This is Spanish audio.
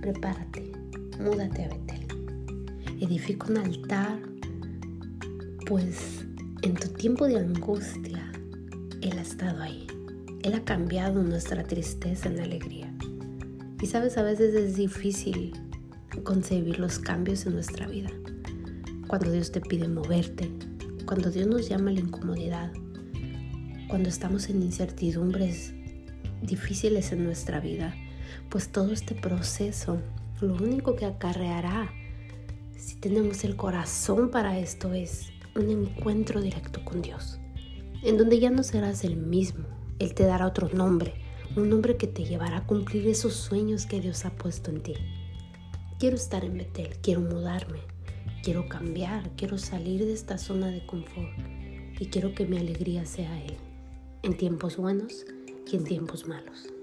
prepárate, múdate a Betel. Edifica un altar, pues en tu tiempo de angustia, Él ha estado ahí. Él ha cambiado nuestra tristeza en alegría. Y sabes, a veces es difícil concebir los cambios en nuestra vida. Cuando Dios te pide moverte, cuando Dios nos llama a la incomodidad, cuando estamos en incertidumbres difíciles en nuestra vida, pues todo este proceso, lo único que acarreará, si tenemos el corazón para esto, es un encuentro directo con Dios, en donde ya no serás el mismo, Él te dará otro nombre, un nombre que te llevará a cumplir esos sueños que Dios ha puesto en ti. Quiero estar en Betel, quiero mudarme, quiero cambiar, quiero salir de esta zona de confort y quiero que mi alegría sea Él, en tiempos buenos y en tiempos malos.